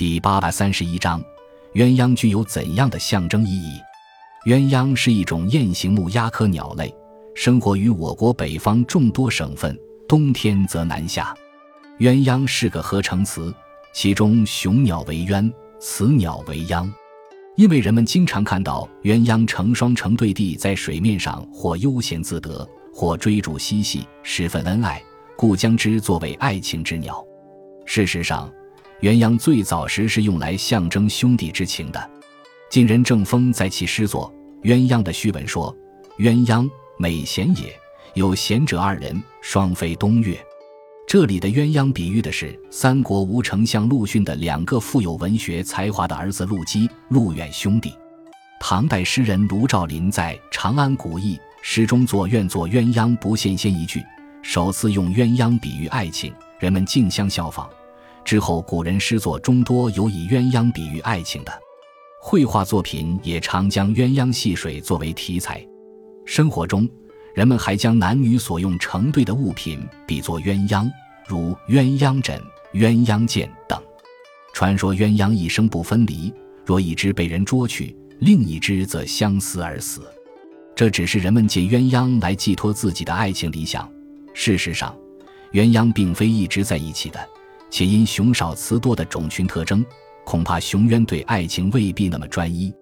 第八百三十一章，鸳鸯具有怎样的象征意义？鸳鸯是一种雁形目鸦科鸟类，生活于我国北方众多省份，冬天则南下。鸳鸯是个合成词，其中雄鸟为鸳，雌鸟为鸯。因为人们经常看到鸳鸯成双成对地在水面上或悠闲自得，或追逐嬉戏，十分恩爱，故将之作为爱情之鸟。事实上，鸳鸯最早时是用来象征兄弟之情的。晋人郑风在其诗作《鸳鸯》的序文说：“鸳鸯美贤也，有贤者二人，双飞东岳。”这里的鸳鸯比喻的是三国吴丞相陆逊的两个富有文学才华的儿子陆机、陆远兄弟。唐代诗人卢照邻在《长安古意》诗中作“愿作鸳鸯不羡仙”一句，首次用鸳鸯比喻爱情，人们竞相效仿。之后，古人诗作中多有以鸳鸯比喻爱情的，绘画作品也常将鸳鸯戏水作为题材。生活中，人们还将男女所用成对的物品比作鸳鸯，如鸳鸯枕、鸳鸯剑等。传说鸳鸯一生不分离，若一只被人捉去，另一只则相思而死。这只是人们借鸳鸯来寄托自己的爱情理想。事实上，鸳鸯并非一直在一起的。且因雄少雌多的种群特征，恐怕雄鸳对爱情未必那么专一。